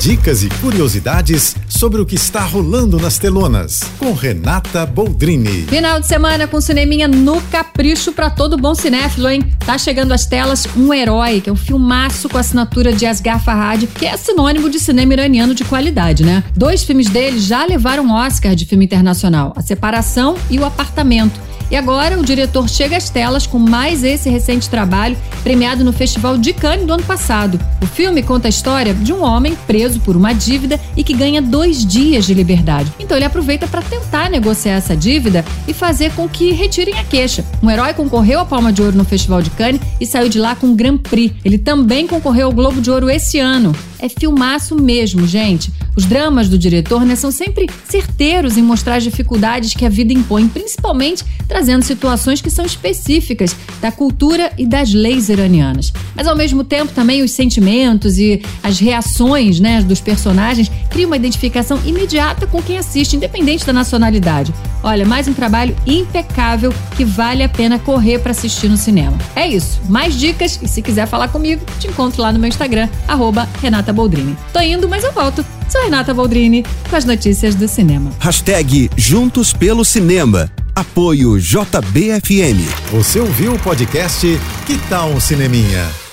Dicas e curiosidades sobre o que está rolando nas telonas, com Renata Boldrini. Final de semana com cineminha no capricho para todo bom cinéfilo, hein? Tá chegando às telas Um Herói, que é um filmaço com assinatura de Asghar Farhad, que é sinônimo de cinema iraniano de qualidade, né? Dois filmes dele já levaram Oscar de filme internacional, A Separação e O Apartamento. E agora o diretor chega às telas com mais esse recente trabalho, premiado no Festival de Cannes do ano passado. O filme conta a história de um homem preso por uma dívida e que ganha dois dias de liberdade. Então ele aproveita para tentar negociar essa dívida e fazer com que retirem a queixa. Um herói concorreu à Palma de Ouro no Festival de Cannes e saiu de lá com um Grand Prix. Ele também concorreu ao Globo de Ouro esse ano. É filmaço mesmo, gente. Os dramas do diretor né, são sempre certeiros em mostrar as dificuldades que a vida impõe, principalmente trazendo situações que são específicas da cultura e das leis iranianas. Mas ao mesmo tempo também os sentimentos e as reações né, dos personagens criam uma identificação imediata com quem assiste, independente da nacionalidade. Olha, mais um trabalho impecável que vale a pena correr para assistir no cinema. É isso. Mais dicas e se quiser falar comigo, te encontro lá no meu Instagram, arroba Renata Boldrini. Tô indo, mas eu volto. Sou Renata Boldrini com as notícias do cinema. Hashtag Juntos pelo Cinema. Apoio JBFM. Você ouviu o podcast Que Tal um Cineminha?